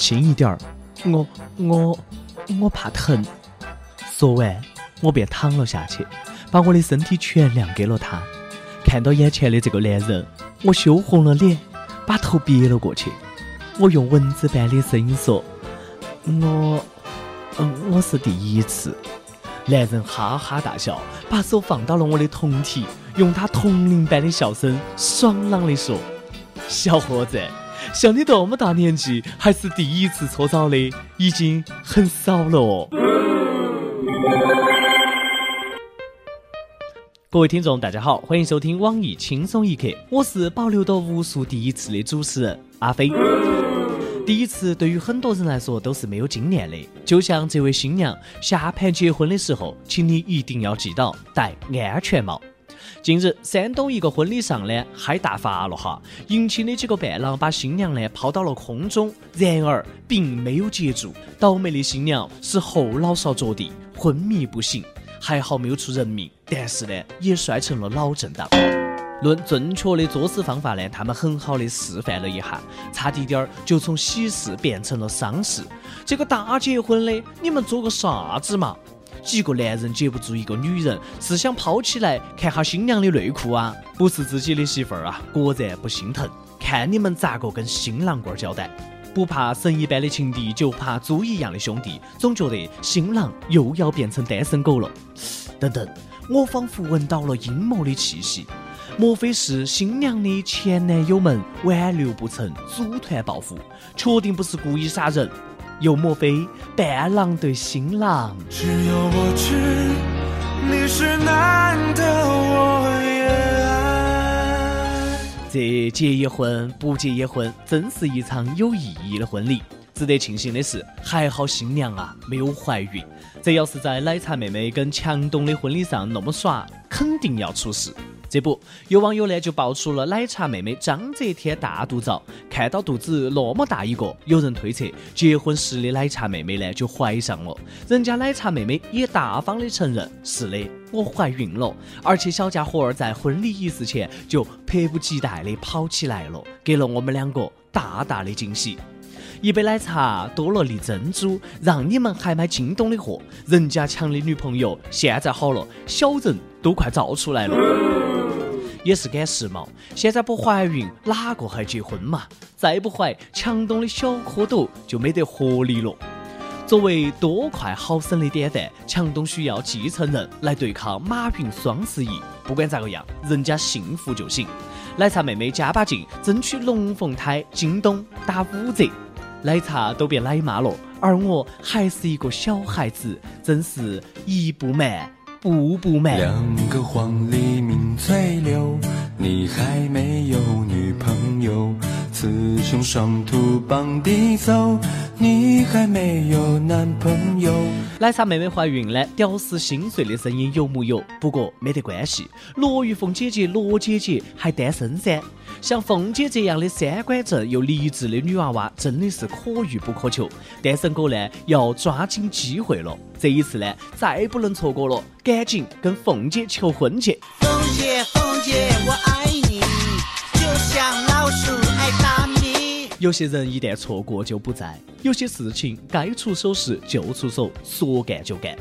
轻一点儿，我我我怕疼。说完，我便躺了下去，把我的身体全亮给了他。看到眼前的这个男人，我羞红了脸，把头别了过去。我用蚊子般的声音说：“我，嗯，我是第一次。”男人哈哈大笑，把手放到了我的胴体，用他铜铃般的笑声爽朗地说：“小伙子，像你这么大年纪还是第一次搓澡的，已经很少了哦。”各位听众，大家好，欢迎收听网易轻松一刻，我是保留着无数第一次的主持人阿飞。第一次对于很多人来说都是没有经验的，就像这位新娘下盘结婚的时候，请你一定要记到戴安全帽。近日，山东一个婚礼上呢，嗨大发了哈，迎亲的几个伴郎把新娘呢抛到了空中，然而并没有接住，倒霉的新娘是后脑勺着地，昏迷不醒。还好没有出人命，但是呢，也摔成了脑震荡。论正确的作死方法呢，他们很好的示范了一下，差滴点儿就从喜事变成了丧事。这个大结婚的，你们做个啥子嘛？几个男人接不住一个女人，是想抛起来看下新娘的内裤啊？不是自己的媳妇儿啊，果然不心疼。看你们咋个跟新郎官交代？不怕神一般的情敌，就怕猪一样的兄弟。总觉得新郎又要变成单身狗了。等等，我仿佛闻到了阴谋的气息。莫非是新娘的前男友们挽留不成，组团报复？确定不是故意杀人？又莫非伴郎对新郎？只有我知你是男的，我也这结一婚不结一婚，真是一场有意义的婚礼。值得庆幸的是，还好新娘啊没有怀孕。这要是在奶茶妹妹跟强东的婚礼上那么耍，肯定要出事。这不，有网友呢就爆出了奶茶妹妹张泽天大肚照，看到肚子那么大一个，有人推测结婚时的奶茶妹妹呢就怀上了。人家奶茶妹妹也大方的承认，是的，我怀孕了，而且小家伙儿在婚礼仪式前就迫不及待的跑起来了，给了我们两个大大的惊喜。一杯奶茶多了粒珍珠，让你们还买京东的货，人家抢的女朋友现在好了，小人都快造出来了。也是赶时髦，现在不怀孕哪个还结婚嘛？再不怀，强东的小蝌蚪就没得活力了。作为多快好省的典范，强东需要继承人来对抗马云双十一。不管咋个样，人家幸福就行。奶茶妹妹加把劲，争取龙凤胎，京东打五折。奶茶都变奶妈了，而我还是一个小孩子，真是一不慢。步步美。两个黄鹂鸣翠柳，你还没有女朋友。雌雄双兔傍地走，你还没有男朋友。奶茶妹妹怀孕了，屌丝心碎的声音有木有？不过没得关系，罗玉凤姐姐、罗姐姐还单身噻。像凤姐这样的三观正又励志的女娃娃，真的是可遇不可求。单身狗呢，要抓紧机会了。这一次呢，再不能错过了，赶紧跟凤姐求婚去。凤姐，凤姐，我爱你，就像老鼠。有些人一旦错过就不在，有些事情该出手时就出手，说干就干。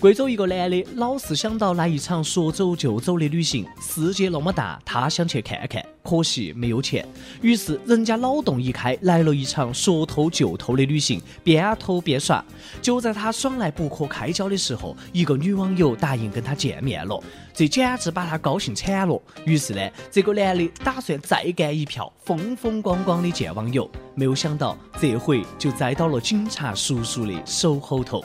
贵州一个男的老是想到来一场说走就走的旅行，世界那么大，他想去看看，可惜没有钱。于是人家脑洞一开，来了一场说偷就偷的旅行，边偷边耍。就在他爽来不可开交的时候，一个女网友答应跟他见面了，这简直把他高兴惨了。于是呢，这个男的打算再干一票，风风光光的见网友。没有想到这回就栽到了警察叔叔的手后头。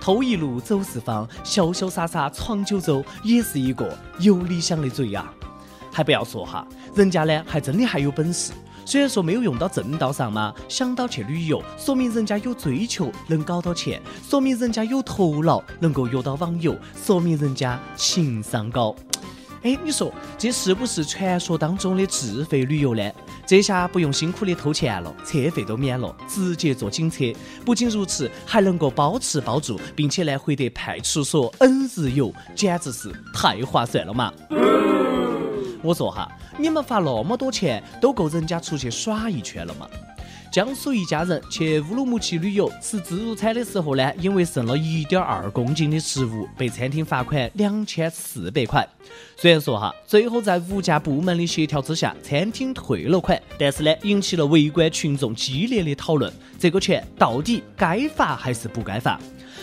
偷一路走四方，潇潇洒洒闯九州，也是一个有理想的嘴呀！还不要说哈，人家呢还真的还有本事。虽然说没有用到正道上嘛，想到去旅游，说明人家有追求，能搞到钱，说明人家有头脑，能够约到网友，说明人家情商高。哎，你说这是不是传说当中的自费旅游呢？这下不用辛苦的偷钱了，车费都免了，直接坐警车。不仅如此，还能够包吃包住，并且呢获得派出所 N 日游，简直是太划算了嘛！我说哈，你们发那么多钱，都够人家出去耍一圈了嘛？江苏一家人去乌鲁木齐旅游，吃自助餐的时候呢，因为剩了一点二公斤的食物，被餐厅罚款两千四百块。虽然说哈，最后在物价部门的协调之下，餐厅退了款，但是呢，引起了围观群众激烈的讨论：这个钱到底该罚还是不该罚？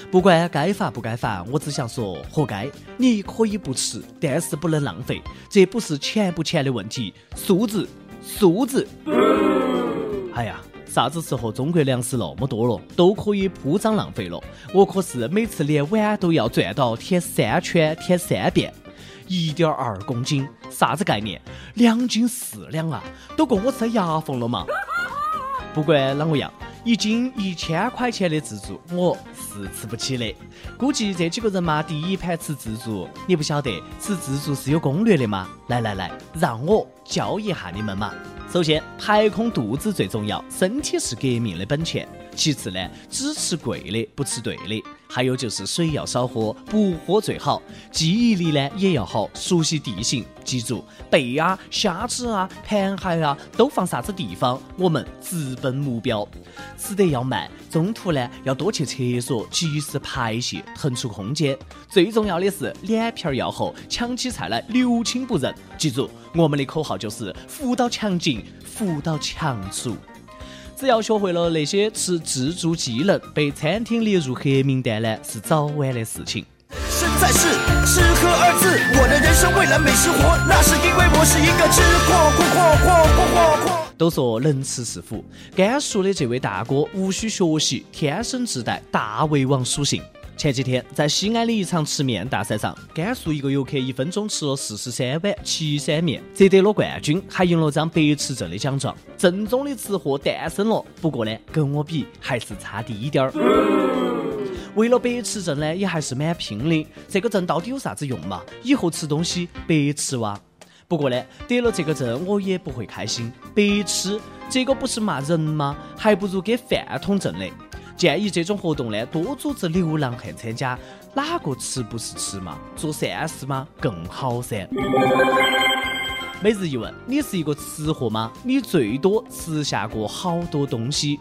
不管该罚不该罚，我只想说，活该！你可以不吃，但是不能浪费。这不是钱不钱的问题，素质，素质。哎呀！啥子时候中国粮食那么多了，都可以铺张浪费了？我可是每次连碗都要转到舔三圈，舔三遍。一点二公斤，啥子概念？两斤四两啊，都够我吃牙缝了嘛！不管啷个样，一斤一千块钱的自助，我是吃不起的。估计这几个人嘛，第一盘吃自助，你不晓得吃自助是有攻略的吗？来来来，让我教一下你们嘛。首先，排空肚子最重要，身体是革命的本钱。其次呢，只吃贵的，不吃对的。还有就是水要少喝，不喝最好。记忆力呢也要好，熟悉地形，记住背啊、虾子啊、盘海啊都放啥子地方，我们直奔目标。吃得要慢，中途呢要多去厕所，及时排泄，腾出空间。最重要的是脸皮要厚，抢起菜来六亲不认。记住，我们的口号就是“扶到墙进，扶到墙出”。只要学会了那些吃自助技能，被餐厅列入黑名单呢，是早晚的事情。身在世，吃喝二字，我的人生为了美食活，那是因为我是一个吃货，货货货货货。都说能吃是福，甘肃的这位大哥无需学习，天生自带大胃王属性。前几天在西安的一场吃面大赛上，甘肃一个游客一分钟吃了四十三碗岐山面，摘得了冠军，还赢了张白痴证的奖状。正宗的吃货诞生了。不过呢，跟我比还是差滴点儿。为了白吃证呢，也还是蛮拼的。这个证到底有啥子用嘛？以后吃东西白吃哇。不过呢，得了这个证我也不会开心。白吃这个不是骂人吗？还不如给饭桶挣的。建议这种活动呢，多组织流浪汉参加，哪个吃不是吃嘛？做善事嘛更好噻。每日一问：你是一个吃货吗？你最多吃下过好多东西？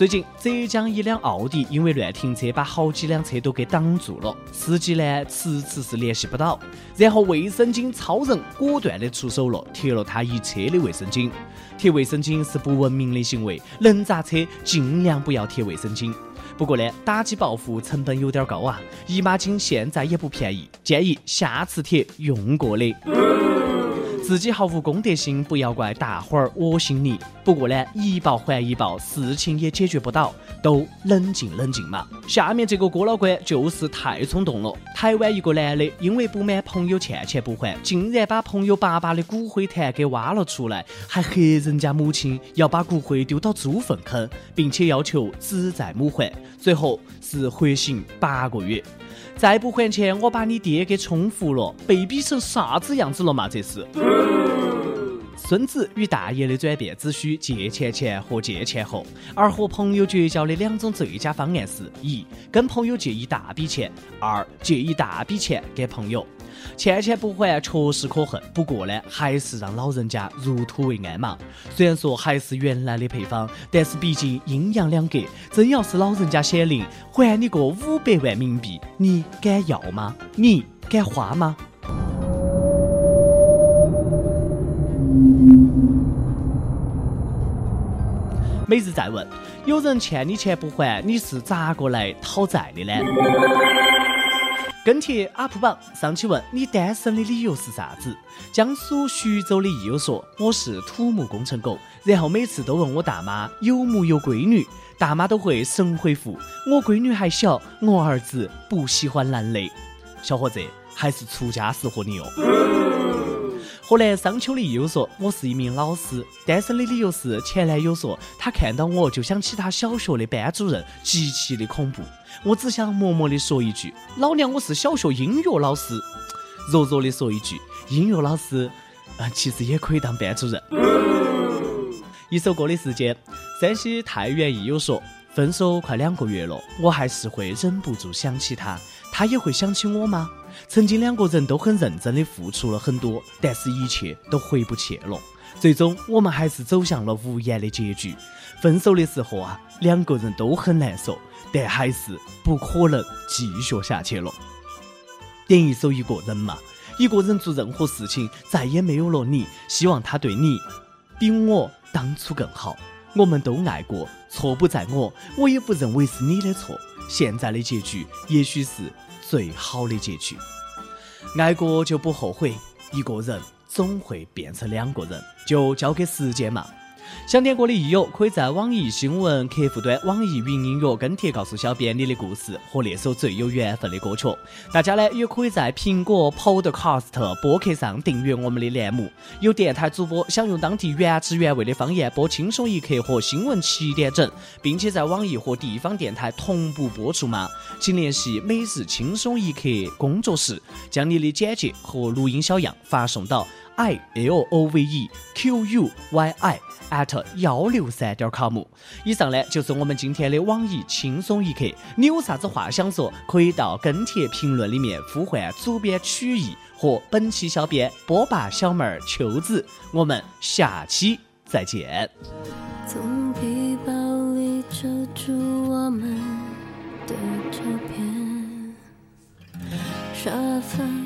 最近，浙江一辆奥迪因为乱停车，把好几辆车都给挡住了。司机呢，迟迟是联系不到。然后，卫生巾超人果断的出手了，贴了他一车的卫生巾。贴卫生巾是不文明的行为，能砸车尽量不要贴卫生巾。不过呢，打击报复成本有点高啊，姨妈巾现在也不便宜，建议下次贴用过的。自己毫无公德心，不要怪大伙儿恶心你。不过呢，一报还一报，事情也解决不到，都冷静冷静嘛。下面这个郭老倌就是太冲动了。台湾一个男的因为不满朋友欠钱不还，竟然把朋友爸爸的骨灰坛给挖了出来，还黑人家母亲要把骨灰丢到猪粪坑，并且要求子债母还，最后是活刑八个月。再不还钱，我把你爹给充服了！被逼成啥子样子了嘛？这是。孙子与大爷的转变只需借钱前和借钱后，而和朋友绝交的两种最佳方案是：一、跟朋友借一大笔钱；二、借一大笔钱给朋友。欠钱不还确实可恨，不过呢，还是让老人家入土为安嘛。虽然说还是原来的配方，但是毕竟阴阳两隔。真要是老人家显灵，还你个五百万冥币，你敢要吗？你敢花吗？每日再问：有人欠你钱不还，你是咋个来讨债的呢？跟帖 UP 榜上去问你单身的理由是啥子？江苏徐州的益友说我是土木工程狗，然后每次都问我大妈有木有闺女，大妈都会神回复我闺女还小，我儿子不喜欢男的。小伙子还是出家适合你哦。河南商丘的友说：“我是一名老师，单身的理由是前男友说他看到我就想起他小学的班主任，极其的恐怖。我只想默默的说一句：老娘我是小学音乐老师。弱弱的说一句：音乐老师啊，其实也可以当班主任。一首歌的时间，山西太原益友说：分手快两个月了，我还是会忍不住想起他，他也会想起我吗？曾经两个人都很认真的付出了很多，但是一切都回不去了。最终，我们还是走向了无言的结局。分手的时候啊，两个人都很难受，但还是不可能继续下去了。点一首《一个人》嘛，一个人做任何事情，再也没有了你，希望他对你比我当初更好。我们都爱过，错不在我，我也不认为是你的错。现在的结局，也许是最好的结局。爱过就不后悔，一个人。总会变成两个人，就交给时间嘛。想点歌的益友，可以在网易新闻客户端、网易云音乐跟帖告诉小编你的故事和那首最有缘分的歌曲。大家呢也可以在苹果 Podcast 播客上订阅我们的栏目。有电台主播想用当地原汁原味的方言播《轻松一刻》和新闻七点整，并且在网易和地方电台同步播出吗？请联系每日轻松一刻工作室，将你的简介和录音小样发送到。I l o v e q u y i at 幺六三点 com。以上呢就是我们今天的网易轻松一刻。你有啥子话想说，可以到跟帖评论里面呼唤主编曲艺和本期小编波霸小妹儿秋子。我们下期再见。从皮包里抽出我们的照片，沙发。